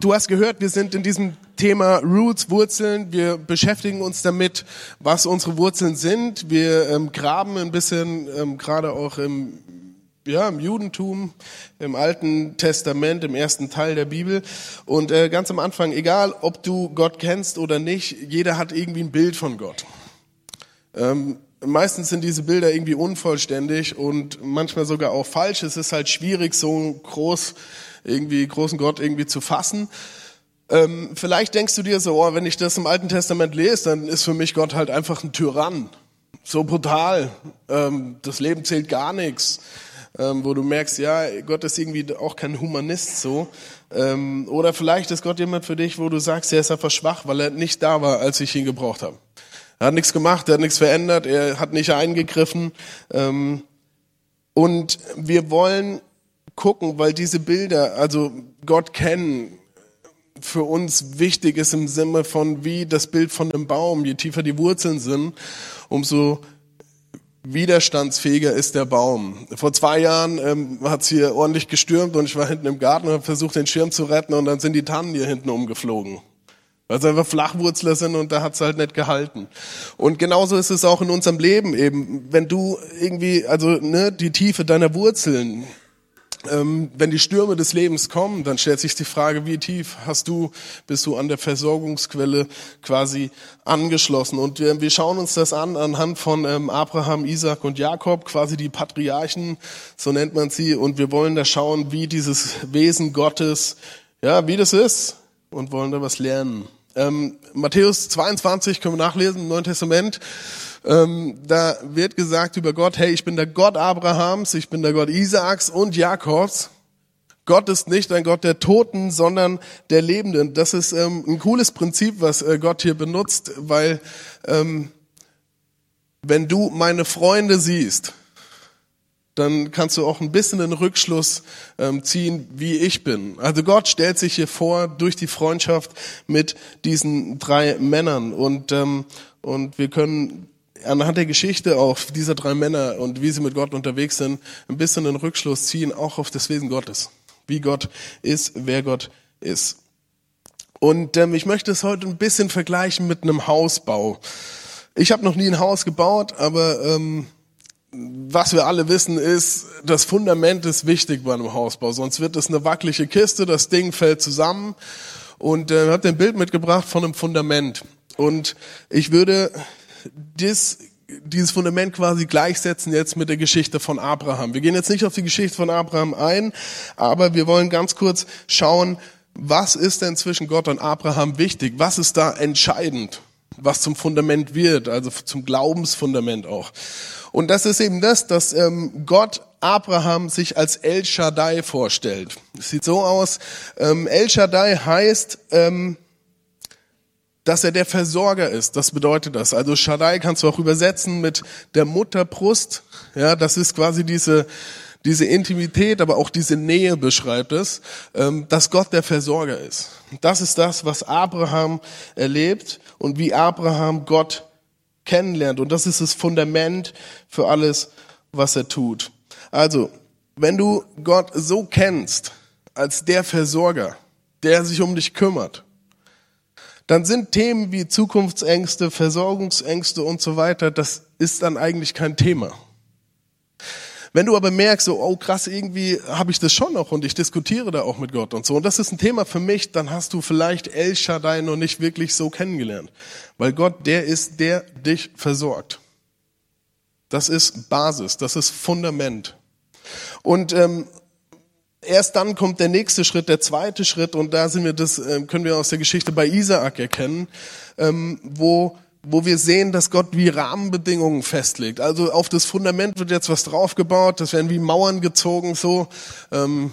Du hast gehört, wir sind in diesem Thema Roots, Wurzeln. Wir beschäftigen uns damit, was unsere Wurzeln sind. Wir ähm, graben ein bisschen, ähm, gerade auch im, ja, im Judentum, im Alten Testament, im ersten Teil der Bibel. Und äh, ganz am Anfang, egal ob du Gott kennst oder nicht, jeder hat irgendwie ein Bild von Gott. Ähm, meistens sind diese Bilder irgendwie unvollständig und manchmal sogar auch falsch. Es ist halt schwierig, so groß irgendwie großen Gott irgendwie zu fassen. Ähm, vielleicht denkst du dir so, oh, wenn ich das im Alten Testament lese, dann ist für mich Gott halt einfach ein Tyrann. So brutal. Ähm, das Leben zählt gar nichts. Ähm, wo du merkst, ja, Gott ist irgendwie auch kein Humanist so. Ähm, oder vielleicht ist Gott jemand für dich, wo du sagst, er ist einfach schwach, weil er nicht da war, als ich ihn gebraucht habe. Er hat nichts gemacht, er hat nichts verändert, er hat nicht eingegriffen. Ähm, und wir wollen gucken, weil diese Bilder, also Gott kennen, für uns wichtig ist im Sinne von wie das Bild von einem Baum. Je tiefer die Wurzeln sind, umso widerstandsfähiger ist der Baum. Vor zwei Jahren ähm, hat es hier ordentlich gestürmt und ich war hinten im Garten und habe versucht, den Schirm zu retten und dann sind die Tannen hier hinten umgeflogen. Weil sie einfach Flachwurzler sind und da hat's halt nicht gehalten. Und genauso ist es auch in unserem Leben eben. Wenn du irgendwie, also ne, die Tiefe deiner Wurzeln ähm, wenn die Stürme des Lebens kommen, dann stellt sich die Frage, wie tief hast du, bist du an der Versorgungsquelle quasi angeschlossen? Und wir, wir schauen uns das an anhand von ähm, Abraham, Isaac und Jakob, quasi die Patriarchen, so nennt man sie. Und wir wollen da schauen, wie dieses Wesen Gottes, ja, wie das ist und wollen da was lernen. Ähm, Matthäus 22 können wir nachlesen im Neuen Testament. Ähm, da wird gesagt über Gott, hey, ich bin der Gott Abrahams, ich bin der Gott Isaaks und Jakobs. Gott ist nicht ein Gott der Toten, sondern der Lebenden. Das ist ähm, ein cooles Prinzip, was äh, Gott hier benutzt, weil ähm, wenn du meine Freunde siehst, dann kannst du auch ein bisschen den Rückschluss ähm, ziehen, wie ich bin. Also Gott stellt sich hier vor durch die Freundschaft mit diesen drei Männern und ähm, und wir können anhand der Geschichte auch dieser drei Männer und wie sie mit Gott unterwegs sind, ein bisschen den Rückschluss ziehen, auch auf das Wesen Gottes. Wie Gott ist, wer Gott ist. Und ähm, ich möchte es heute ein bisschen vergleichen mit einem Hausbau. Ich habe noch nie ein Haus gebaut, aber ähm, was wir alle wissen ist, das Fundament ist wichtig bei einem Hausbau, sonst wird es eine wackelige Kiste, das Ding fällt zusammen. Und äh, habe ein Bild mitgebracht von einem Fundament. Und ich würde das, dieses Fundament quasi gleichsetzen jetzt mit der Geschichte von Abraham. Wir gehen jetzt nicht auf die Geschichte von Abraham ein, aber wir wollen ganz kurz schauen, was ist denn zwischen Gott und Abraham wichtig? Was ist da entscheidend? Was zum Fundament wird, also zum Glaubensfundament auch. Und das ist eben das, dass ähm, Gott Abraham sich als El Shaddai vorstellt. Es sieht so aus, ähm, El Shaddai heißt, ähm, dass er der Versorger ist. Das bedeutet das. Also Shaddai kannst du auch übersetzen mit der Mutterbrust. Ja, das ist quasi diese, diese Intimität, aber auch diese Nähe beschreibt es, ähm, dass Gott der Versorger ist. Das ist das, was Abraham erlebt und wie Abraham Gott kennenlernt. Und das ist das Fundament für alles, was er tut. Also, wenn du Gott so kennst, als der Versorger, der sich um dich kümmert, dann sind Themen wie Zukunftsängste, Versorgungsängste und so weiter, das ist dann eigentlich kein Thema. Wenn du aber merkst, so, oh krass, irgendwie habe ich das schon noch und ich diskutiere da auch mit Gott und so, und das ist ein Thema für mich, dann hast du vielleicht El Shaddai noch nicht wirklich so kennengelernt. Weil Gott, der ist, der dich versorgt. Das ist Basis, das ist Fundament. Und ähm, erst dann kommt der nächste Schritt, der zweite Schritt, und da sind wir das, ähm, können wir aus der Geschichte bei Isaak erkennen, ähm, wo, wo wir sehen, dass Gott wie Rahmenbedingungen festlegt. Also auf das Fundament wird jetzt was draufgebaut, das werden wie Mauern gezogen, so. Ähm,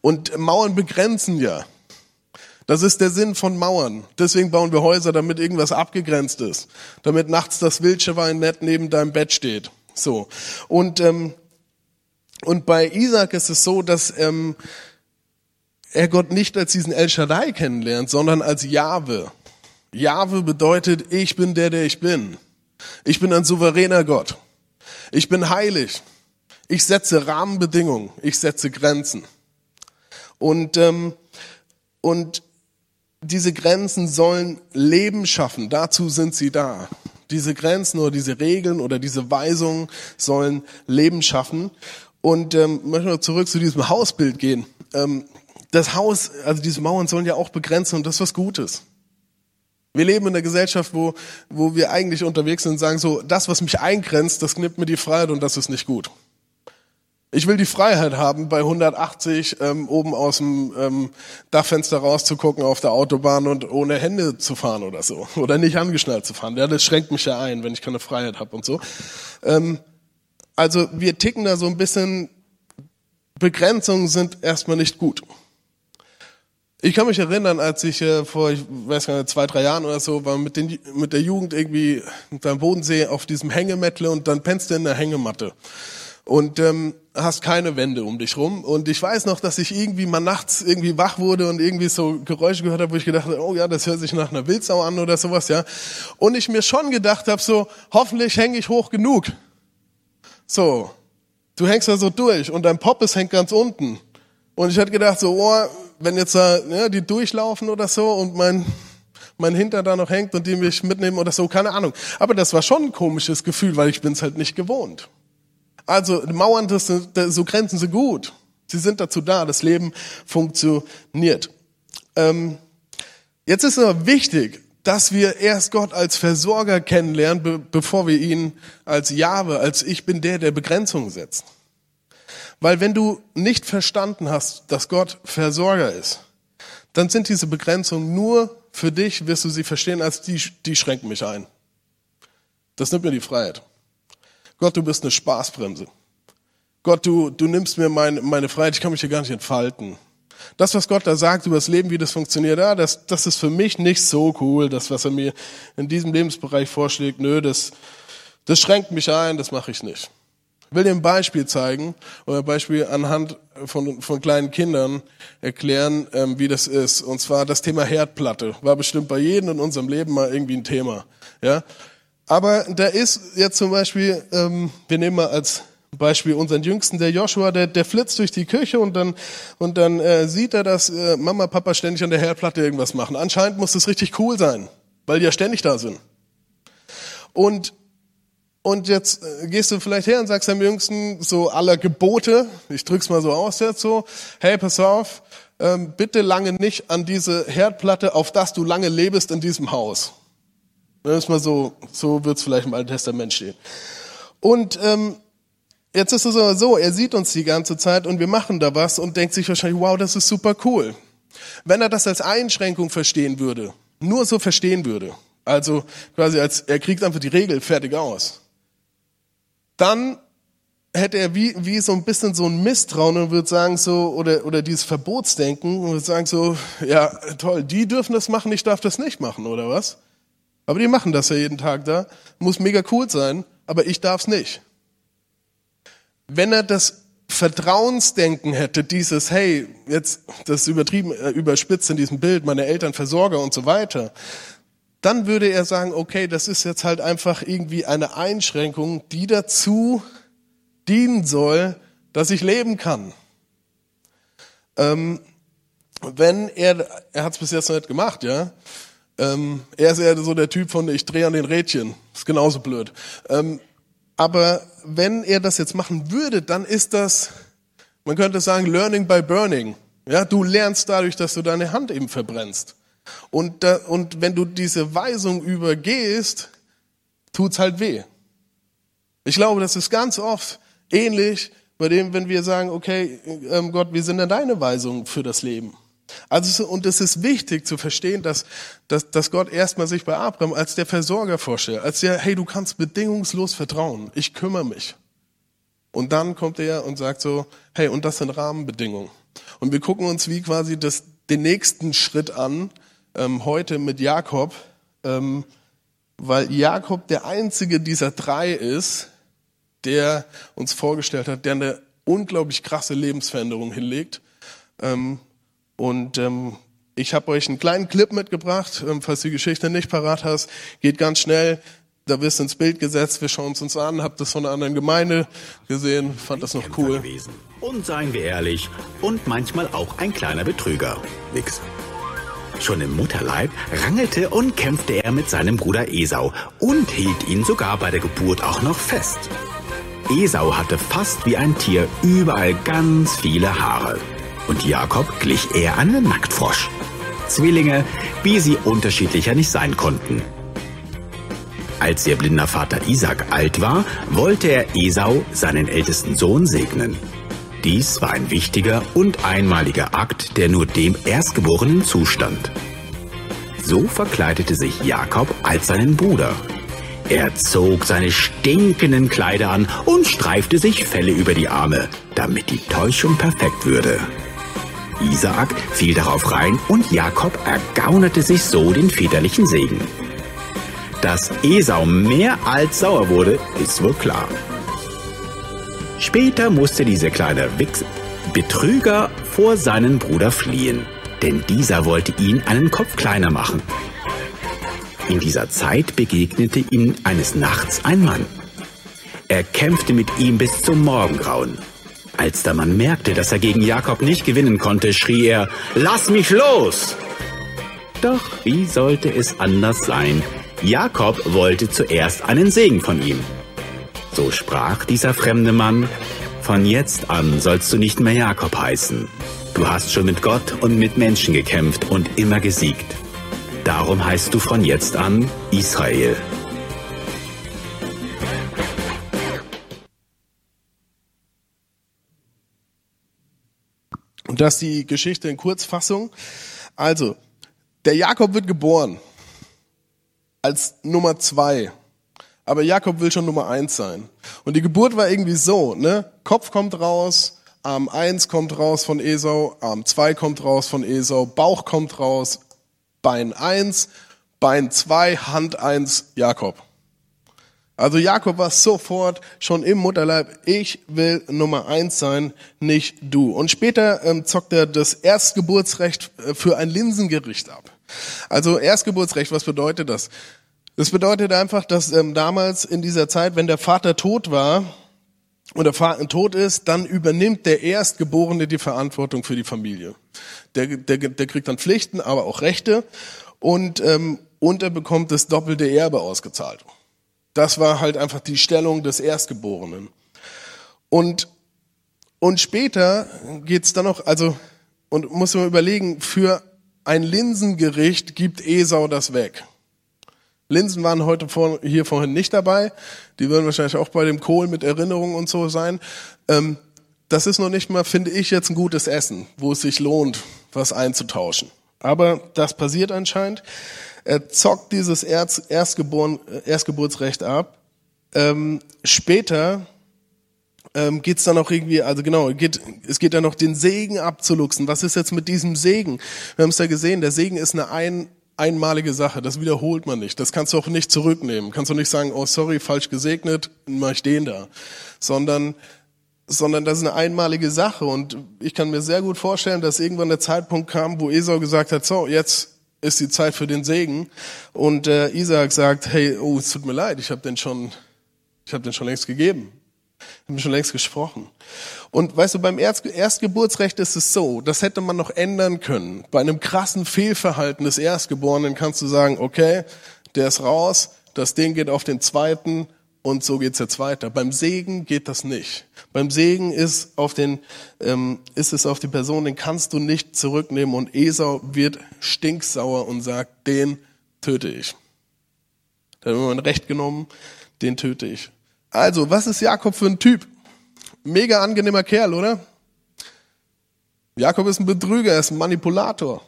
und Mauern begrenzen ja. Das ist der Sinn von Mauern. Deswegen bauen wir Häuser, damit irgendwas abgegrenzt ist. Damit nachts das Wildschwein nett neben deinem Bett steht. So. Und ähm, und bei Isaac ist es so, dass ähm, er Gott nicht als diesen El Shaddai kennenlernt, sondern als Jahwe. Jahwe bedeutet, ich bin der, der ich bin. Ich bin ein souveräner Gott. Ich bin heilig. Ich setze Rahmenbedingungen. Ich setze Grenzen. Und ähm, und diese Grenzen sollen Leben schaffen. Dazu sind sie da. Diese Grenzen oder diese Regeln oder diese Weisungen sollen Leben schaffen. Und ähm, möchte mal zurück zu diesem Hausbild gehen. Ähm, das Haus, also diese Mauern sollen ja auch begrenzen und das ist was Gutes. Wir leben in einer Gesellschaft, wo, wo wir eigentlich unterwegs sind und sagen so, das, was mich eingrenzt, das nimmt mir die Freiheit und das ist nicht gut. Ich will die Freiheit haben, bei 180 ähm, oben aus dem ähm, Dachfenster rauszugucken auf der Autobahn und ohne Hände zu fahren oder so. Oder nicht angeschnallt zu fahren. Ja, das schränkt mich ja ein, wenn ich keine Freiheit habe und so. Ähm, also wir ticken da so ein bisschen, Begrenzungen sind erstmal nicht gut. Ich kann mich erinnern, als ich äh, vor, ich weiß gar nicht, zwei, drei Jahren oder so, war mit, den, mit der Jugend irgendwie beim Bodensee auf diesem Hängemettle und dann pennst du in der Hängematte und ähm, hast keine Wände um dich rum. Und ich weiß noch, dass ich irgendwie mal nachts irgendwie wach wurde und irgendwie so Geräusche gehört habe, wo ich gedacht habe, oh ja, das hört sich nach einer Wildsau an oder sowas, ja. Und ich mir schon gedacht habe, so, hoffentlich hänge ich hoch genug. So, du hängst da so durch und dein Poppes hängt ganz unten. Und ich hatte gedacht, so, oh, wenn jetzt da ja, die durchlaufen oder so und mein mein Hinter da noch hängt und die mich mitnehmen oder so, keine Ahnung. Aber das war schon ein komisches Gefühl, weil ich bin es halt nicht gewohnt. Also Mauern, das, so Grenzen sind gut. Sie sind dazu da, das Leben funktioniert. Ähm, jetzt ist aber wichtig, dass wir erst Gott als Versorger kennenlernen, be bevor wir ihn als Jahwe, als ich bin der, der Begrenzungen setzt. Weil wenn du nicht verstanden hast, dass Gott Versorger ist, dann sind diese Begrenzungen nur für dich, wirst du sie verstehen, als die, die schränken mich ein. Das nimmt mir die Freiheit. Gott, du bist eine Spaßbremse. Gott, du, du nimmst mir meine, meine Freiheit, ich kann mich hier gar nicht entfalten. Das, was Gott da sagt über das Leben, wie das funktioniert, ja, das, das ist für mich nicht so cool. Das, was er mir in diesem Lebensbereich vorschlägt, nö, das, das schränkt mich ein, das mache ich nicht. Ich will dir ein Beispiel zeigen oder ein Beispiel anhand von, von kleinen Kindern erklären, ähm, wie das ist. Und zwar das Thema Herdplatte. War bestimmt bei jedem in unserem Leben mal irgendwie ein Thema. Ja, aber da ist jetzt zum Beispiel, ähm, wir nehmen mal als Beispiel unseren Jüngsten, der Joshua, der, der flitzt durch die Küche und dann, und dann äh, sieht er, dass äh, Mama, Papa ständig an der Herdplatte irgendwas machen. Anscheinend muss das richtig cool sein, weil die ja ständig da sind. Und, und jetzt äh, gehst du vielleicht her und sagst deinem Jüngsten so aller Gebote, ich drück's mal so aus jetzt so, hey, pass auf, ähm, bitte lange nicht an diese Herdplatte, auf das du lange lebst in diesem Haus. Das ist mal so, so wird es vielleicht im Alten Testament stehen. Und ähm, jetzt ist es aber so, er sieht uns die ganze Zeit und wir machen da was und denkt sich wahrscheinlich, wow, das ist super cool. Wenn er das als Einschränkung verstehen würde, nur so verstehen würde, also quasi als er kriegt einfach die Regel fertig aus, dann hätte er wie, wie so ein bisschen so ein Misstrauen und würde sagen so, oder, oder dieses Verbotsdenken und würde sagen so, ja, toll, die dürfen das machen, ich darf das nicht machen, oder was? Aber die machen das ja jeden Tag da. Muss mega cool sein, aber ich darf's nicht. Wenn er das Vertrauensdenken hätte, dieses, hey, jetzt, das ist übertrieben, äh, überspitzt in diesem Bild, meine Eltern Versorger und so weiter, dann würde er sagen, okay, das ist jetzt halt einfach irgendwie eine Einschränkung, die dazu dienen soll, dass ich leben kann. Ähm, wenn er, er hat es bis jetzt noch nicht gemacht, ja, ähm, er ist eher so der Typ von, ich drehe an den Rädchen. Ist genauso blöd. Ähm, aber wenn er das jetzt machen würde, dann ist das, man könnte sagen, Learning by Burning. Ja, du lernst dadurch, dass du deine Hand eben verbrennst. Und, da, und wenn du diese Weisung übergehst, tut's halt weh. Ich glaube, das ist ganz oft ähnlich bei dem, wenn wir sagen, okay, ähm, Gott, wie sind denn deine Weisungen für das Leben? Also, und es ist wichtig zu verstehen, dass, dass, dass Gott erstmal sich bei Abraham als der Versorger vorstellt, als der, hey, du kannst bedingungslos vertrauen, ich kümmere mich. Und dann kommt er und sagt so, hey, und das sind Rahmenbedingungen. Und wir gucken uns wie quasi das, den nächsten Schritt an, ähm, heute mit Jakob, ähm, weil Jakob der einzige dieser drei ist, der uns vorgestellt hat, der eine unglaublich krasse Lebensveränderung hinlegt. Ähm, und ähm, ich habe euch einen kleinen Clip mitgebracht, ähm, falls du die Geschichte nicht parat hast. Geht ganz schnell. Da wirst du ins Bild gesetzt. Wir schauen es uns an. Hab das von einer anderen Gemeinde gesehen. Fand das noch cool. Gewesen. Und seien wir ehrlich, und manchmal auch ein kleiner Betrüger. Nix. Schon im Mutterleib rangelte und kämpfte er mit seinem Bruder Esau und hielt ihn sogar bei der Geburt auch noch fest. Esau hatte fast wie ein Tier überall ganz viele Haare. Und Jakob glich eher einem Nacktfrosch. Zwillinge, wie sie unterschiedlicher nicht sein konnten. Als ihr blinder Vater Isaac alt war, wollte er Esau, seinen ältesten Sohn, segnen. Dies war ein wichtiger und einmaliger Akt, der nur dem Erstgeborenen zustand. So verkleidete sich Jakob als seinen Bruder. Er zog seine stinkenden Kleider an und streifte sich Felle über die Arme, damit die Täuschung perfekt würde. Isaak fiel darauf rein und Jakob ergaunerte sich so den väterlichen Segen. Dass Esau mehr als sauer wurde, ist wohl klar. Später musste dieser kleine Wichs Betrüger vor seinen Bruder fliehen, denn dieser wollte ihn einen Kopf kleiner machen. In dieser Zeit begegnete ihm eines Nachts ein Mann. Er kämpfte mit ihm bis zum Morgengrauen. Als der Mann merkte, dass er gegen Jakob nicht gewinnen konnte, schrie er, Lass mich los! Doch wie sollte es anders sein? Jakob wollte zuerst einen Segen von ihm. So sprach dieser fremde Mann, von jetzt an sollst du nicht mehr Jakob heißen. Du hast schon mit Gott und mit Menschen gekämpft und immer gesiegt. Darum heißt du von jetzt an Israel. Das ist die Geschichte in Kurzfassung. Also, der Jakob wird geboren als Nummer zwei aber Jakob will schon Nummer eins sein. Und die Geburt war irgendwie so, ne? Kopf kommt raus, Arm eins kommt raus von Esau, Arm zwei kommt raus von Esau, Bauch kommt raus, Bein eins, Bein zwei, Hand eins, Jakob. Also Jakob war sofort schon im Mutterleib, ich will Nummer eins sein, nicht du. Und später ähm, zockt er das Erstgeburtsrecht äh, für ein Linsengericht ab. Also Erstgeburtsrecht, was bedeutet das? Das bedeutet einfach, dass ähm, damals in dieser Zeit, wenn der Vater tot war und der Vater tot ist, dann übernimmt der Erstgeborene die Verantwortung für die Familie. Der, der, der kriegt dann Pflichten, aber auch Rechte und, ähm, und er bekommt das doppelte Erbe ausgezahlt. Das war halt einfach die Stellung des Erstgeborenen. Und, und später geht's dann noch, also, und muss man überlegen, für ein Linsengericht gibt Esau das weg. Linsen waren heute vor, hier vorhin nicht dabei. Die würden wahrscheinlich auch bei dem Kohl mit Erinnerungen und so sein. Ähm, das ist noch nicht mal, finde ich, jetzt ein gutes Essen, wo es sich lohnt, was einzutauschen. Aber das passiert anscheinend. Er zockt dieses Erz, Erstgeboren, Erstgeburtsrecht ab. Ähm, später ähm, geht es dann auch irgendwie, also genau, geht, es geht dann noch den Segen abzuluxen. Was ist jetzt mit diesem Segen? Wir haben es ja gesehen, der Segen ist eine ein, einmalige Sache, das wiederholt man nicht. Das kannst du auch nicht zurücknehmen. Kannst du nicht sagen, oh sorry, falsch gesegnet, mach ich den da. Sondern, sondern das ist eine einmalige Sache. Und ich kann mir sehr gut vorstellen, dass irgendwann der Zeitpunkt kam, wo Esau gesagt hat, so, jetzt ist die Zeit für den Segen. Und äh, Isaac sagt, hey, oh, es tut mir leid, ich habe den schon, ich habe den schon längst gegeben. Ich habe schon längst gesprochen. Und weißt du, beim Erstgeburtsrecht ist es so, das hätte man noch ändern können. Bei einem krassen Fehlverhalten des Erstgeborenen kannst du sagen, okay, der ist raus, das Ding geht auf den zweiten und so geht's jetzt weiter. Beim Segen geht das nicht. Beim Segen ist, auf den, ähm, ist es auf die Person, den kannst du nicht zurücknehmen und Esau wird stinksauer und sagt, den töte ich. Da hat man Recht genommen, den töte ich. Also, was ist Jakob für ein Typ? Mega angenehmer Kerl, oder? Jakob ist ein Betrüger, er ist ein Manipulator.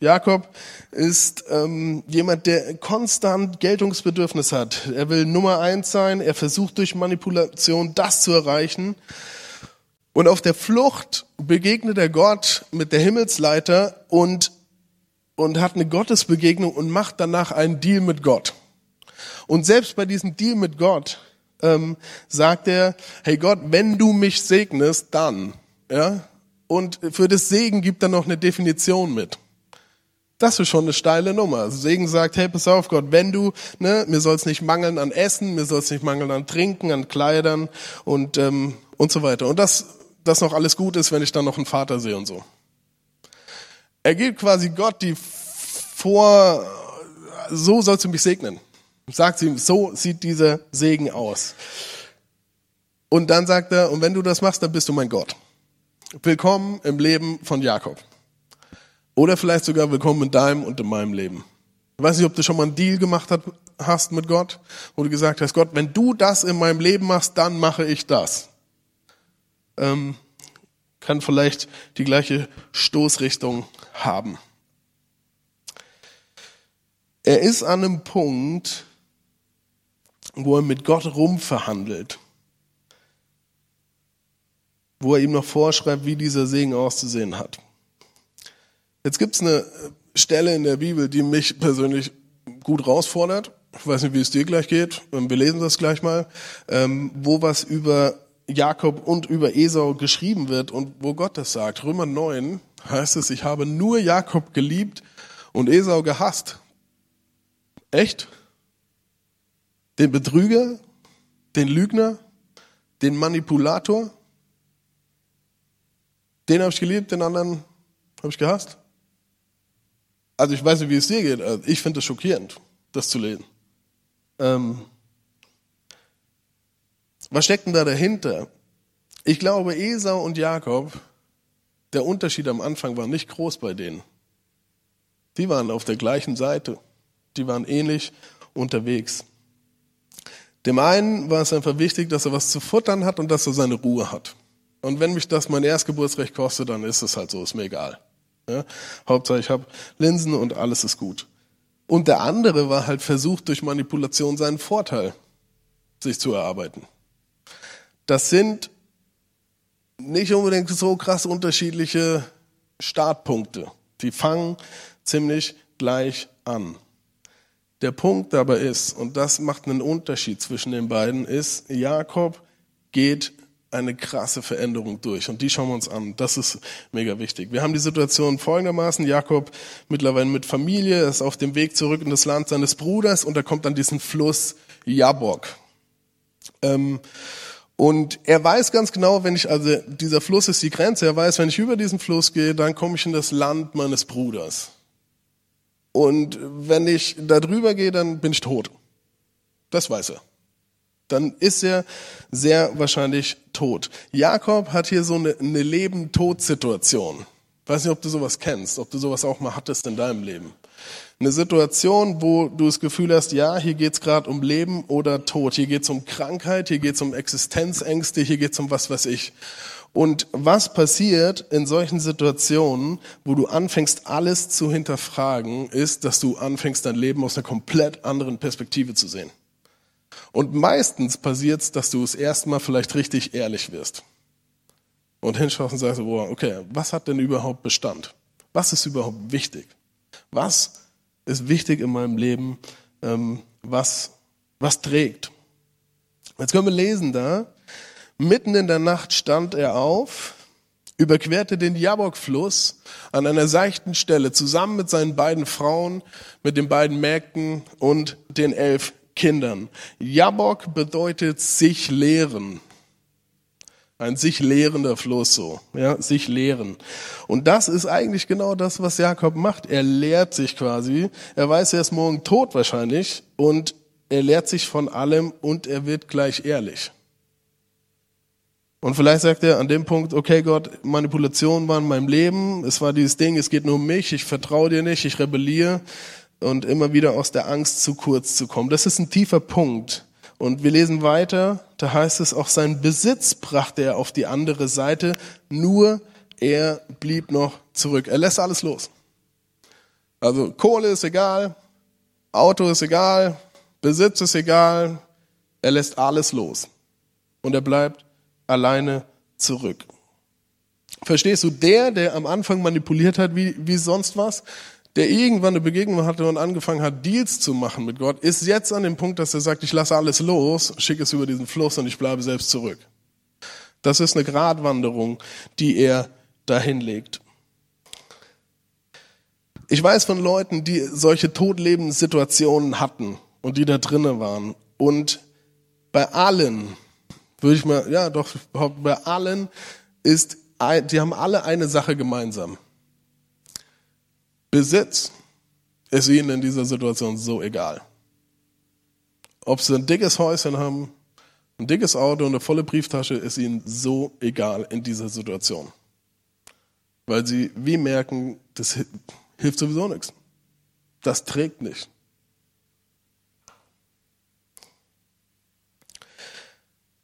Jakob ist ähm, jemand, der konstant Geltungsbedürfnis hat. Er will Nummer eins sein, er versucht durch Manipulation das zu erreichen. Und auf der Flucht begegnet er Gott mit der Himmelsleiter und, und hat eine Gottesbegegnung und macht danach einen Deal mit Gott. Und selbst bei diesem Deal mit Gott ähm, sagt er, hey Gott, wenn du mich segnest, dann. Ja? Und für das Segen gibt er noch eine Definition mit. Das ist schon eine steile Nummer. Segen sagt, hey, pass auf Gott, wenn du, ne, mir soll es nicht mangeln an Essen, mir soll es nicht mangeln an Trinken, an Kleidern und, ähm, und so weiter. Und dass das noch alles gut ist, wenn ich dann noch einen Vater sehe und so. Er gibt quasi Gott die vor, so sollst du mich segnen. Sagt sie ihm, so sieht dieser Segen aus. Und dann sagt er, und wenn du das machst, dann bist du mein Gott. Willkommen im Leben von Jakob. Oder vielleicht sogar willkommen in deinem und in meinem Leben. Ich weiß nicht, ob du schon mal einen Deal gemacht hast mit Gott, wo du gesagt hast, Gott, wenn du das in meinem Leben machst, dann mache ich das. Ähm, kann vielleicht die gleiche Stoßrichtung haben. Er ist an einem Punkt, wo er mit Gott rumverhandelt, wo er ihm noch vorschreibt, wie dieser Segen auszusehen hat. Jetzt gibt es eine Stelle in der Bibel, die mich persönlich gut herausfordert. Ich weiß nicht, wie es dir gleich geht. Wir lesen das gleich mal, ähm, wo was über Jakob und über Esau geschrieben wird und wo Gott das sagt. Römer 9 heißt es, ich habe nur Jakob geliebt und Esau gehasst. Echt? Den Betrüger, den Lügner, den Manipulator, den habe ich geliebt, den anderen habe ich gehasst. Also ich weiß nicht, wie es dir geht. Also ich finde es schockierend, das zu lesen. Ähm, was steckt denn da dahinter? Ich glaube, Esau und Jakob, der Unterschied am Anfang war nicht groß bei denen. Die waren auf der gleichen Seite. Die waren ähnlich unterwegs. Dem einen war es einfach wichtig, dass er was zu futtern hat und dass er seine Ruhe hat. Und wenn mich das mein Erstgeburtsrecht kostet, dann ist es halt so, ist mir egal. Ja? Hauptsache ich habe Linsen und alles ist gut. Und der andere war halt versucht, durch Manipulation seinen Vorteil sich zu erarbeiten. Das sind nicht unbedingt so krass unterschiedliche Startpunkte. Die fangen ziemlich gleich an. Der Punkt dabei ist, und das macht einen Unterschied zwischen den beiden, ist, Jakob geht eine krasse Veränderung durch. Und die schauen wir uns an. Das ist mega wichtig. Wir haben die Situation folgendermaßen. Jakob mittlerweile mit Familie ist auf dem Weg zurück in das Land seines Bruders und er kommt an diesen Fluss Jabok. Ähm, und er weiß ganz genau, wenn ich, also dieser Fluss ist die Grenze, er weiß, wenn ich über diesen Fluss gehe, dann komme ich in das Land meines Bruders. Und wenn ich da drüber gehe, dann bin ich tot. Das weiß er dann ist er sehr wahrscheinlich tot. Jakob hat hier so eine, eine Leben-Tod-Situation. Weiß nicht, ob du sowas kennst, ob du sowas auch mal hattest in deinem Leben. Eine Situation, wo du das Gefühl hast, ja, hier geht's gerade um Leben oder Tod, hier geht's um Krankheit, hier geht's um Existenzängste, hier geht's um was weiß ich. Und was passiert in solchen Situationen, wo du anfängst, alles zu hinterfragen, ist, dass du anfängst, dein Leben aus einer komplett anderen Perspektive zu sehen. Und meistens passiert es, dass du es erstmal vielleicht richtig ehrlich wirst. Und hinschaust und sagst, boah, okay, was hat denn überhaupt Bestand? Was ist überhaupt wichtig? Was ist wichtig in meinem Leben? Ähm, was, was trägt? Jetzt können wir lesen da, mitten in der Nacht stand er auf, überquerte den Jabok-Fluss an einer seichten Stelle zusammen mit seinen beiden Frauen, mit den beiden Mägden und den elf Kindern. Jabok bedeutet sich lehren. Ein sich lehrender Fluss so, ja, sich lehren. Und das ist eigentlich genau das, was Jakob macht. Er lehrt sich quasi. Er weiß, er ist morgen tot wahrscheinlich und er lehrt sich von allem und er wird gleich ehrlich. Und vielleicht sagt er an dem Punkt, okay Gott, Manipulation war in meinem Leben, es war dieses Ding, es geht nur um mich, ich vertraue dir nicht, ich rebelliere und immer wieder aus der Angst zu kurz zu kommen. Das ist ein tiefer Punkt. Und wir lesen weiter, da heißt es, auch seinen Besitz brachte er auf die andere Seite, nur er blieb noch zurück. Er lässt alles los. Also Kohle ist egal, Auto ist egal, Besitz ist egal, er lässt alles los. Und er bleibt alleine zurück. Verstehst du, der, der am Anfang manipuliert hat wie, wie sonst was, der irgendwann eine Begegnung hatte und angefangen hat, Deals zu machen mit Gott, ist jetzt an dem Punkt, dass er sagt, ich lasse alles los, schicke es über diesen Fluss und ich bleibe selbst zurück. Das ist eine Gratwanderung, die er dahin legt. Ich weiß von Leuten, die solche Todlebenssituationen hatten und die da drinnen waren. Und bei allen, würde ich mal, ja doch, bei allen ist, die haben alle eine Sache gemeinsam. Besitz ist ihnen in dieser Situation so egal. Ob sie ein dickes Häuschen haben, ein dickes Auto und eine volle Brieftasche, ist ihnen so egal in dieser Situation. Weil sie wie merken, das hilft sowieso nichts. Das trägt nicht.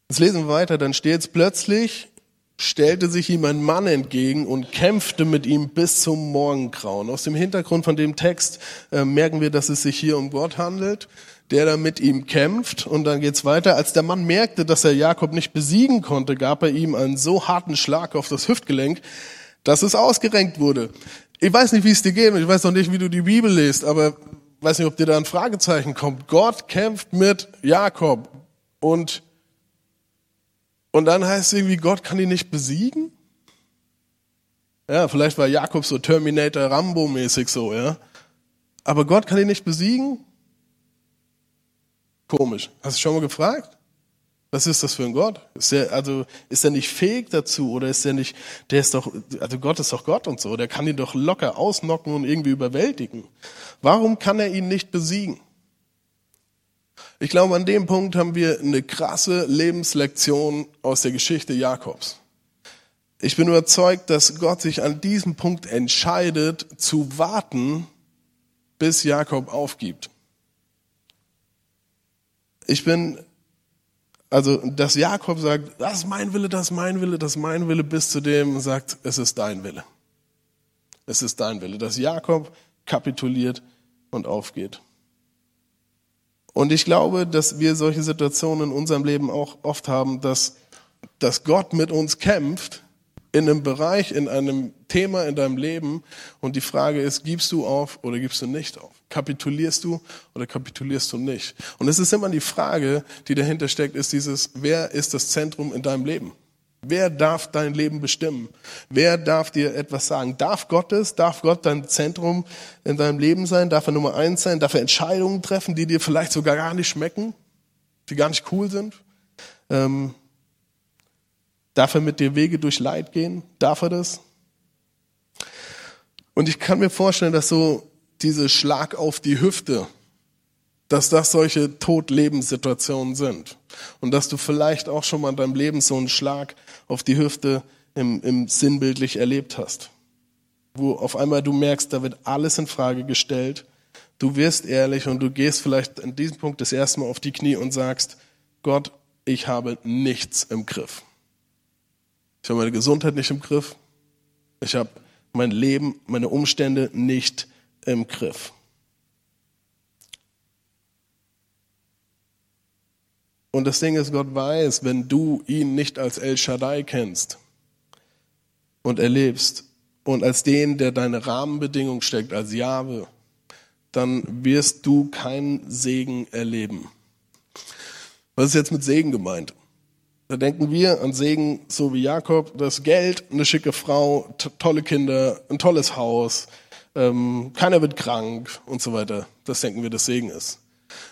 Jetzt lesen wir weiter, dann steht es plötzlich, stellte sich ihm ein Mann entgegen und kämpfte mit ihm bis zum Morgengrauen. Aus dem Hintergrund von dem Text äh, merken wir, dass es sich hier um Gott handelt, der da mit ihm kämpft. Und dann geht's weiter. Als der Mann merkte, dass er Jakob nicht besiegen konnte, gab er ihm einen so harten Schlag auf das Hüftgelenk, dass es ausgerenkt wurde. Ich weiß nicht, wie es dir geht, ich weiß noch nicht, wie du die Bibel liest, aber weiß nicht, ob dir da ein Fragezeichen kommt. Gott kämpft mit Jakob und und dann heißt es irgendwie, Gott kann ihn nicht besiegen? Ja, vielleicht war Jakob so Terminator Rambo mäßig so, ja. Aber Gott kann ihn nicht besiegen? Komisch. Hast du schon mal gefragt? Was ist das für ein Gott? Ist er, also, ist er nicht fähig dazu oder ist er nicht, der ist doch, also Gott ist doch Gott und so, der kann ihn doch locker ausnocken und irgendwie überwältigen. Warum kann er ihn nicht besiegen? Ich glaube, an dem Punkt haben wir eine krasse Lebenslektion aus der Geschichte Jakobs. Ich bin überzeugt, dass Gott sich an diesem Punkt entscheidet, zu warten, bis Jakob aufgibt. Ich bin, also, dass Jakob sagt, das ist mein Wille, das ist mein Wille, das ist mein Wille, bis zu dem sagt, es ist dein Wille. Es ist dein Wille. Dass Jakob kapituliert und aufgeht. Und ich glaube, dass wir solche Situationen in unserem Leben auch oft haben, dass, dass Gott mit uns kämpft in einem Bereich, in einem Thema in deinem Leben. Und die Frage ist, gibst du auf oder gibst du nicht auf? Kapitulierst du oder kapitulierst du nicht? Und es ist immer die Frage, die dahinter steckt, ist dieses, wer ist das Zentrum in deinem Leben? Wer darf dein Leben bestimmen? Wer darf dir etwas sagen? Darf Gott es? Darf Gott dein Zentrum in deinem Leben sein? Darf er Nummer eins sein? Darf er Entscheidungen treffen, die dir vielleicht sogar gar nicht schmecken? Die gar nicht cool sind? Ähm, darf er mit dir Wege durch Leid gehen? Darf er das? Und ich kann mir vorstellen, dass so diese Schlag auf die Hüfte, dass das solche Tod-Lebenssituationen sind. Und dass du vielleicht auch schon mal in deinem Leben so einen Schlag auf die Hüfte im, im sinnbildlich erlebt hast. Wo auf einmal du merkst, da wird alles in Frage gestellt. Du wirst ehrlich und du gehst vielleicht an diesem Punkt das erste Mal auf die Knie und sagst, Gott, ich habe nichts im Griff. Ich habe meine Gesundheit nicht im Griff. Ich habe mein Leben, meine Umstände nicht im Griff. Und das Ding ist, Gott weiß, wenn du ihn nicht als El Shaddai kennst und erlebst und als den, der deine Rahmenbedingungen steckt, als Jahwe, dann wirst du keinen Segen erleben. Was ist jetzt mit Segen gemeint? Da denken wir an Segen, so wie Jakob, das Geld, eine schicke Frau, tolle Kinder, ein tolles Haus, ähm, keiner wird krank und so weiter. Das denken wir, dass Segen ist.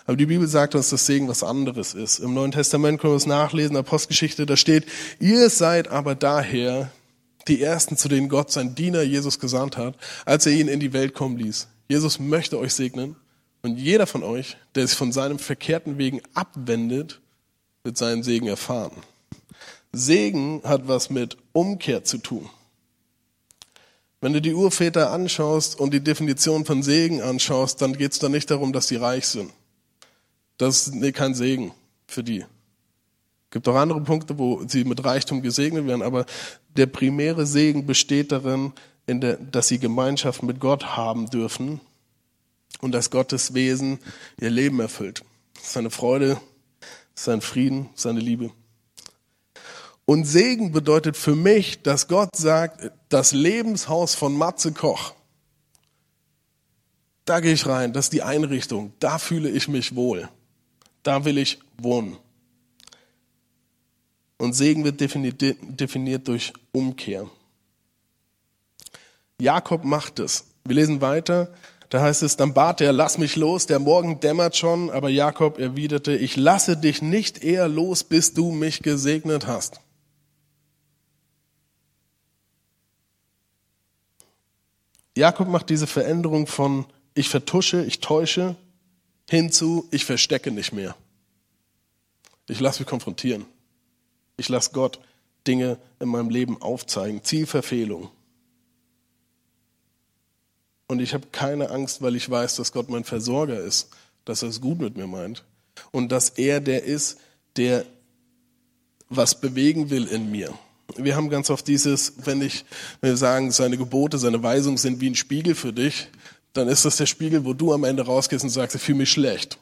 Aber die Bibel sagt uns, dass Segen was anderes ist. Im Neuen Testament können wir es nachlesen, Apostelgeschichte, da steht, ihr seid aber daher die Ersten, zu denen Gott sein Diener Jesus gesandt hat, als er ihn in die Welt kommen ließ. Jesus möchte euch segnen und jeder von euch, der sich von seinem verkehrten Wegen abwendet, wird seinen Segen erfahren. Segen hat was mit Umkehr zu tun. Wenn du die Urväter anschaust und die Definition von Segen anschaust, dann geht es da nicht darum, dass sie reich sind. Das ist kein Segen für die. Es gibt auch andere Punkte, wo sie mit Reichtum gesegnet werden, aber der primäre Segen besteht darin, der, dass sie Gemeinschaft mit Gott haben dürfen und dass Gottes Wesen ihr Leben erfüllt. Seine Freude, sein Frieden, seine Liebe. Und Segen bedeutet für mich, dass Gott sagt, das Lebenshaus von Matze Koch, da gehe ich rein, das ist die Einrichtung, da fühle ich mich wohl, da will ich wohnen. Und Segen wird definiert durch Umkehr. Jakob macht es. Wir lesen weiter. Da heißt es, dann bat er, lass mich los, der Morgen dämmert schon, aber Jakob erwiderte, ich lasse dich nicht eher los, bis du mich gesegnet hast. Jakob macht diese Veränderung von ich vertusche, ich täusche, hinzu, ich verstecke nicht mehr. Ich lasse mich konfrontieren. Ich lasse Gott Dinge in meinem Leben aufzeigen, Zielverfehlung. Und ich habe keine Angst, weil ich weiß, dass Gott mein Versorger ist, dass er es gut mit mir meint und dass er der ist, der was bewegen will in mir. Wir haben ganz oft dieses, wenn ich, wenn wir sagen, seine Gebote, seine Weisungen sind wie ein Spiegel für dich, dann ist das der Spiegel, wo du am Ende rausgehst und sagst, ich fühle mich schlecht.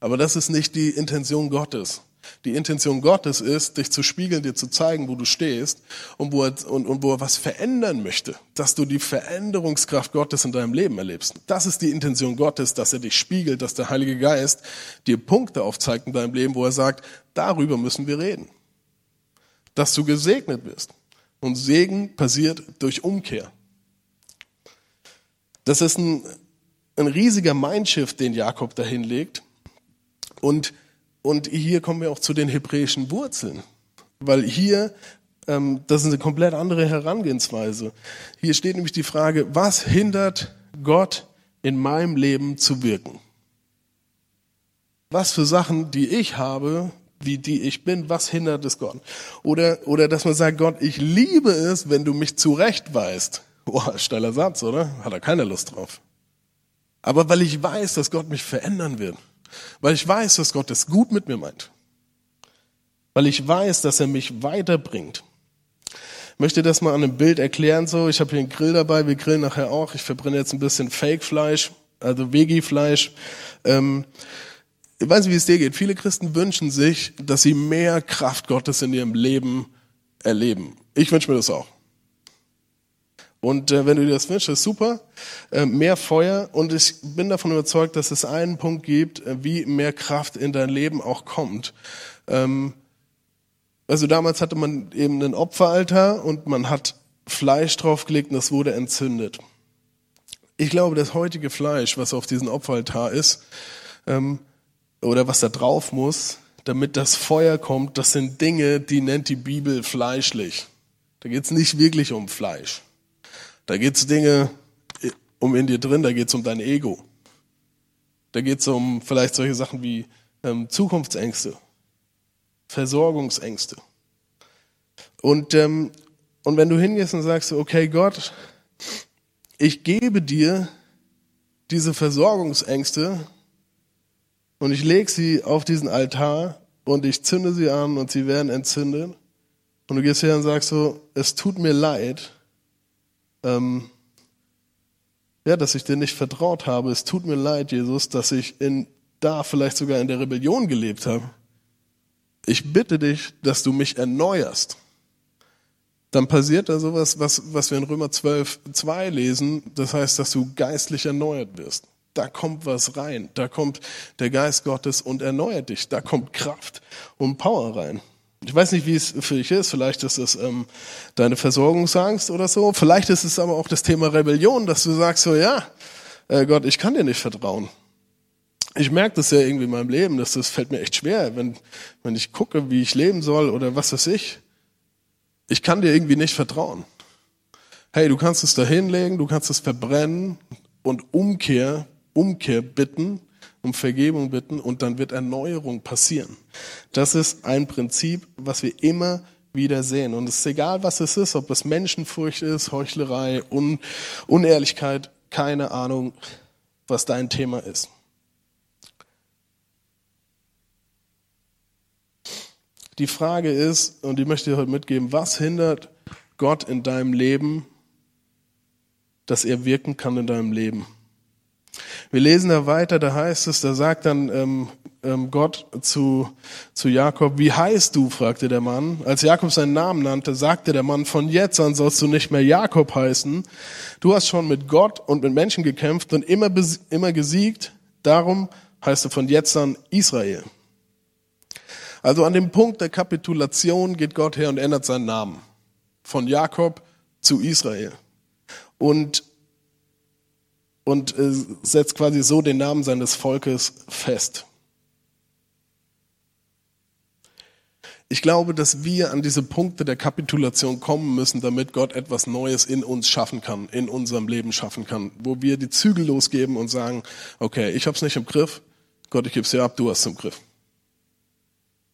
Aber das ist nicht die Intention Gottes. Die Intention Gottes ist, dich zu spiegeln, dir zu zeigen, wo du stehst und wo, er, und, und wo er was verändern möchte, dass du die Veränderungskraft Gottes in deinem Leben erlebst. Das ist die Intention Gottes, dass er dich spiegelt, dass der Heilige Geist dir Punkte aufzeigt in deinem Leben, wo er sagt, darüber müssen wir reden. Dass du gesegnet bist. Und Segen passiert durch Umkehr. Das ist ein, ein riesiger Mindshift, den Jakob dahin legt. Und, und hier kommen wir auch zu den hebräischen Wurzeln. Weil hier, ähm, das ist eine komplett andere Herangehensweise. Hier steht nämlich die Frage, was hindert Gott in meinem Leben zu wirken? Was für Sachen, die ich habe, wie die ich bin, was hindert es Gott? Oder, oder dass man sagt, Gott, ich liebe es, wenn du mich zurechtweist. Boah, steiler Satz, oder? Hat er keine Lust drauf. Aber weil ich weiß, dass Gott mich verändern wird. Weil ich weiß, dass Gott es gut mit mir meint. Weil ich weiß, dass er mich weiterbringt. Ich möchte das mal an einem Bild erklären. So, ich habe hier einen Grill dabei. Wir grillen nachher auch. Ich verbrenne jetzt ein bisschen Fake-Fleisch, also Veggie-Fleisch. Ähm, ich weiß nicht, wie es dir geht. Viele Christen wünschen sich, dass sie mehr Kraft Gottes in ihrem Leben erleben. Ich wünsche mir das auch. Und äh, wenn du dir das wünschst, ist super. Äh, mehr Feuer. Und ich bin davon überzeugt, dass es einen Punkt gibt, äh, wie mehr Kraft in dein Leben auch kommt. Ähm, also damals hatte man eben einen Opferaltar und man hat Fleisch draufgelegt und das wurde entzündet. Ich glaube, das heutige Fleisch, was auf diesem Opferaltar ist, ähm, oder was da drauf muss, damit das Feuer kommt, das sind Dinge, die nennt die Bibel fleischlich. Da geht es nicht wirklich um Fleisch. Da geht es Dinge um in dir drin, da geht es um dein Ego. Da geht es um vielleicht solche Sachen wie ähm, Zukunftsängste, Versorgungsängste. Und, ähm, und wenn du hingehst und sagst, okay Gott, ich gebe dir diese Versorgungsängste und ich lege sie auf diesen Altar und ich zünde sie an und sie werden entzündet. Und du gehst her und sagst so, es tut mir leid, ähm, ja, dass ich dir nicht vertraut habe. Es tut mir leid, Jesus, dass ich in, da vielleicht sogar in der Rebellion gelebt habe. Ich bitte dich, dass du mich erneuerst. Dann passiert da sowas, was, was wir in Römer 12, 2 lesen. Das heißt, dass du geistlich erneuert wirst. Da kommt was rein. Da kommt der Geist Gottes und erneuert dich. Da kommt Kraft und Power rein. Ich weiß nicht, wie es für dich ist. Vielleicht ist es ähm, deine Versorgungsangst oder so. Vielleicht ist es aber auch das Thema Rebellion, dass du sagst so, ja, äh, Gott, ich kann dir nicht vertrauen. Ich merke das ja irgendwie in meinem Leben, dass das fällt mir echt schwer, wenn, wenn ich gucke, wie ich leben soll oder was weiß ich. Ich kann dir irgendwie nicht vertrauen. Hey, du kannst es da hinlegen, du kannst es verbrennen und Umkehr, Umkehr bitten um Vergebung bitten und dann wird Erneuerung passieren. Das ist ein Prinzip, was wir immer wieder sehen. Und es ist egal, was es ist, ob es Menschenfurcht ist, Heuchlerei, Un Unehrlichkeit, keine Ahnung, was dein Thema ist. Die Frage ist, und die möchte ich heute mitgeben, was hindert Gott in deinem Leben, dass er wirken kann in deinem Leben? Wir lesen da weiter, da heißt es, da sagt dann ähm, ähm, Gott zu, zu Jakob, wie heißt du, fragte der Mann. Als Jakob seinen Namen nannte, sagte der Mann, von jetzt an sollst du nicht mehr Jakob heißen. Du hast schon mit Gott und mit Menschen gekämpft und immer, immer gesiegt. Darum heißt du von jetzt an Israel. Also an dem Punkt der Kapitulation geht Gott her und ändert seinen Namen. Von Jakob zu Israel. Und und äh, setzt quasi so den Namen seines Volkes fest. ich glaube, dass wir an diese Punkte der Kapitulation kommen müssen, damit Gott etwas Neues in uns schaffen kann, in unserem Leben schaffen kann, wo wir die Zügel losgeben und sagen, okay, ich hab's nicht im Griff, Gott, ich gebe es dir ab, du hast es im Griff.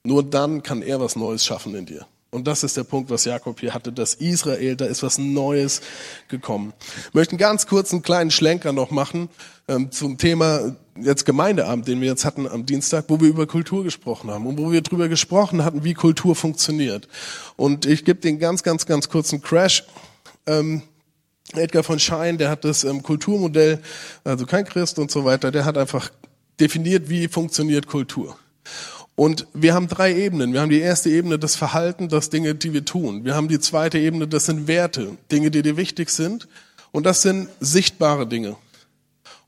Nur dann kann er was Neues schaffen in dir. Und das ist der Punkt, was Jakob hier hatte, dass Israel, da ist was Neues gekommen. Ich möchte einen ganz kurzen kleinen Schlenker noch machen ähm, zum Thema jetzt Gemeindeabend, den wir jetzt hatten am Dienstag, wo wir über Kultur gesprochen haben und wo wir darüber gesprochen hatten, wie Kultur funktioniert. Und ich gebe den ganz, ganz, ganz kurzen Crash. Ähm, Edgar von Schein, der hat das ähm, Kulturmodell, also kein Christ und so weiter, der hat einfach definiert, wie funktioniert Kultur. Und wir haben drei Ebenen. Wir haben die erste Ebene, das Verhalten, das Dinge, die wir tun. Wir haben die zweite Ebene, das sind Werte, Dinge, die dir wichtig sind. Und das sind sichtbare Dinge.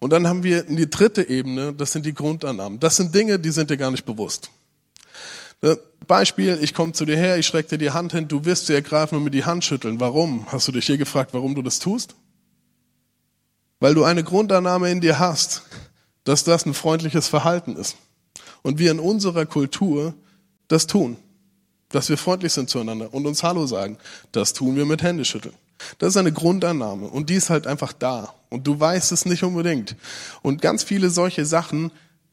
Und dann haben wir die dritte Ebene, das sind die Grundannahmen. Das sind Dinge, die sind dir gar nicht bewusst. Ne, Beispiel, ich komme zu dir her, ich schrecke dir die Hand hin, du wirst sie ergreifen und mir die Hand schütteln. Warum? Hast du dich hier gefragt, warum du das tust? Weil du eine Grundannahme in dir hast, dass das ein freundliches Verhalten ist und wir in unserer Kultur das tun. Dass wir freundlich sind zueinander und uns Hallo sagen. Das tun wir mit Händeschütteln. Das ist eine Grundannahme und die ist halt einfach da. Und du weißt es nicht unbedingt. Und ganz viele solche Sachen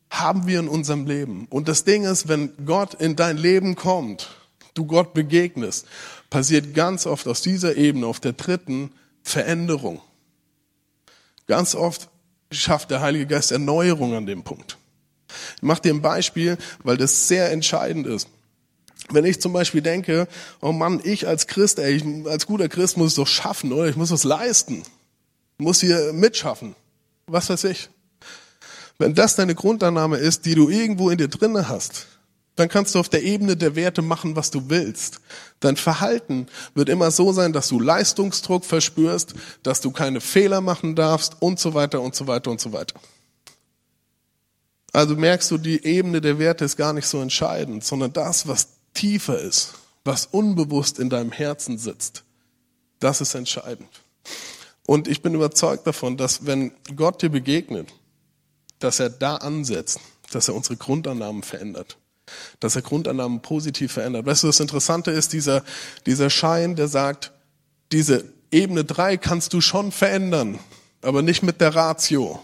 haben wir in unserem Leben. Und das Ding ist, wenn Gott in dein Leben kommt, du Gott begegnest, passiert ganz oft aus dieser Ebene, auf der dritten, Veränderung. Ganz oft schafft der Heilige Geist Erneuerung an dem Punkt. Ich mache dir ein Beispiel, weil das sehr entscheidend ist. Wenn ich zum Beispiel denke, oh Mann, ich als Christ, ey, ich, als guter Christ muss es doch schaffen, oder? Ich muss was leisten. Muss hier mitschaffen. Was weiß ich. Wenn das deine Grundannahme ist, die du irgendwo in dir drinne hast, dann kannst du auf der Ebene der Werte machen, was du willst. Dein Verhalten wird immer so sein, dass du Leistungsdruck verspürst, dass du keine Fehler machen darfst und so weiter und so weiter und so weiter. Also merkst du, die Ebene der Werte ist gar nicht so entscheidend, sondern das, was tiefer ist, was unbewusst in deinem Herzen sitzt, das ist entscheidend. Und ich bin überzeugt davon, dass wenn Gott dir begegnet, dass er da ansetzt, dass er unsere Grundannahmen verändert, dass er Grundannahmen positiv verändert. Weißt du, das Interessante ist dieser, dieser Schein, der sagt, diese Ebene drei kannst du schon verändern, aber nicht mit der Ratio,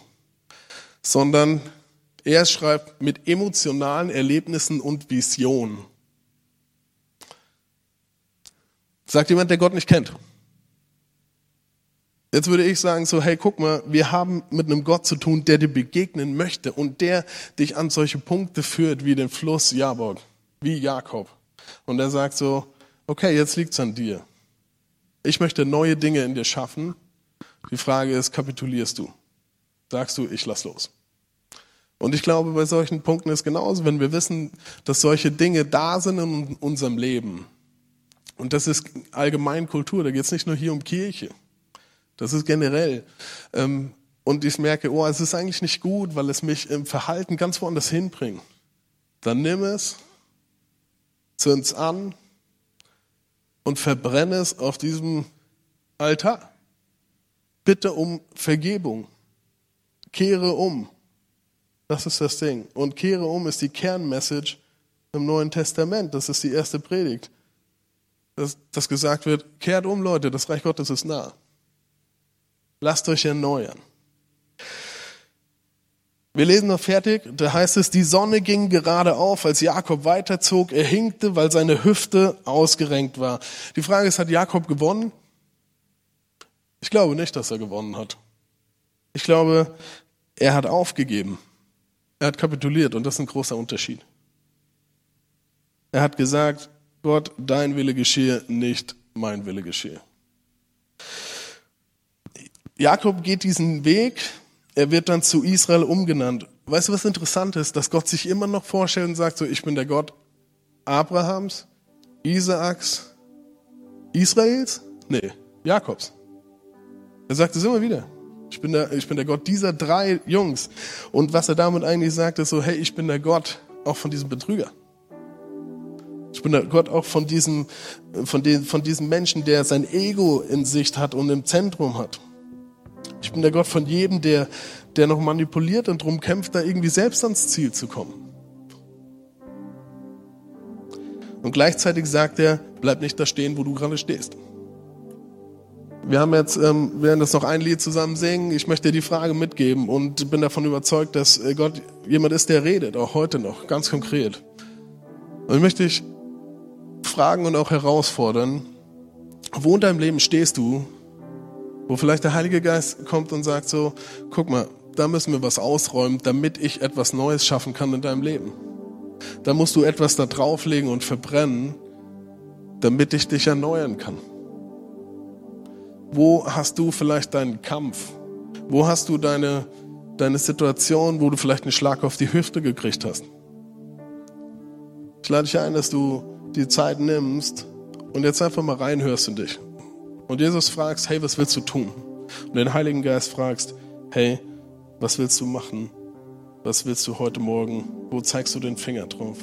sondern er schreibt mit emotionalen Erlebnissen und Visionen. Sagt jemand, der Gott nicht kennt. Jetzt würde ich sagen so, hey, guck mal, wir haben mit einem Gott zu tun, der dir begegnen möchte und der dich an solche Punkte führt wie den Fluss Jabok, wie Jakob. Und er sagt so, okay, jetzt liegt's an dir. Ich möchte neue Dinge in dir schaffen. Die Frage ist, kapitulierst du? Sagst du, ich lass los? Und ich glaube, bei solchen Punkten ist genauso, wenn wir wissen, dass solche Dinge da sind in unserem Leben. Und das ist allgemein Kultur, da geht es nicht nur hier um Kirche. Das ist generell. Ähm, und ich merke, oh, es ist eigentlich nicht gut, weil es mich im Verhalten ganz woanders hinbringt. Dann nimm es, zünd's an und verbrenne es auf diesem Altar. Bitte um Vergebung. Kehre um. Das ist das Ding. Und kehre um ist die Kernmessage im Neuen Testament. Das ist die erste Predigt. Dass, dass gesagt wird, kehrt um, Leute, das Reich Gottes ist nah. Lasst euch erneuern. Wir lesen noch fertig, da heißt es, die Sonne ging gerade auf, als Jakob weiterzog. Er hinkte, weil seine Hüfte ausgerenkt war. Die Frage ist, hat Jakob gewonnen? Ich glaube nicht, dass er gewonnen hat. Ich glaube, er hat aufgegeben. Er hat kapituliert und das ist ein großer Unterschied. Er hat gesagt, Gott, dein Wille geschehe, nicht mein Wille geschehe. Jakob geht diesen Weg, er wird dann zu Israel umgenannt. Weißt du, was interessant ist? Dass Gott sich immer noch vorstellt und sagt so, ich bin der Gott Abrahams, Isaaks, Israels? Nee, Jakobs. Er sagt es immer wieder. Ich bin, der, ich bin der Gott dieser drei Jungs. Und was er damit eigentlich sagt, ist so, hey, ich bin der Gott auch von diesem Betrüger. Ich bin der Gott auch von diesem, von, den, von diesem Menschen, der sein Ego in Sicht hat und im Zentrum hat. Ich bin der Gott von jedem, der, der noch manipuliert und darum kämpft, da irgendwie selbst ans Ziel zu kommen. Und gleichzeitig sagt er, bleib nicht da stehen, wo du gerade stehst. Wir haben jetzt, ähm, werden das noch ein Lied zusammen singen. Ich möchte dir die Frage mitgeben und bin davon überzeugt, dass äh, Gott jemand ist, der redet, auch heute noch, ganz konkret. Und ich möchte dich fragen und auch herausfordern, wo in deinem Leben stehst du, wo vielleicht der Heilige Geist kommt und sagt so, guck mal, da müssen wir was ausräumen, damit ich etwas Neues schaffen kann in deinem Leben. Da musst du etwas da drauflegen und verbrennen, damit ich dich erneuern kann. Wo hast du vielleicht deinen Kampf? Wo hast du deine, deine Situation, wo du vielleicht einen Schlag auf die Hüfte gekriegt hast? Ich lade dich ein, dass du die Zeit nimmst und jetzt einfach mal reinhörst in dich. Und Jesus fragst, hey, was willst du tun? Und den Heiligen Geist fragst, hey, was willst du machen? Was willst du heute Morgen? Wo zeigst du den Finger drauf?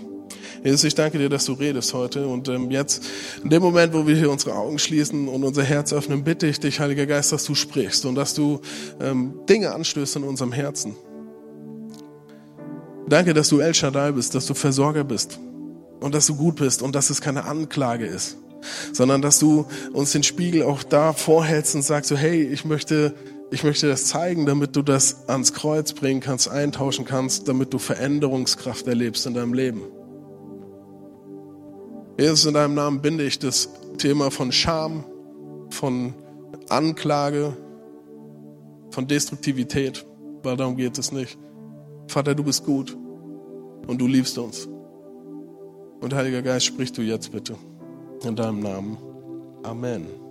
Jesus, ich danke dir, dass du redest heute. Und ähm, jetzt, in dem Moment, wo wir hier unsere Augen schließen und unser Herz öffnen, bitte ich dich, Heiliger Geist, dass du sprichst und dass du ähm, Dinge anstößt in unserem Herzen. Danke, dass du El Shaddai bist, dass du Versorger bist und dass du gut bist und dass es keine Anklage ist, sondern dass du uns den Spiegel auch da vorhältst und sagst so, hey, ich möchte ich möchte das zeigen, damit du das ans Kreuz bringen kannst, eintauschen kannst, damit du Veränderungskraft erlebst in deinem Leben. Jesus, in deinem Namen binde ich das Thema von Scham, von Anklage, von Destruktivität, weil darum geht es nicht. Vater, du bist gut und du liebst uns. Und Heiliger Geist, sprich du jetzt bitte in deinem Namen. Amen.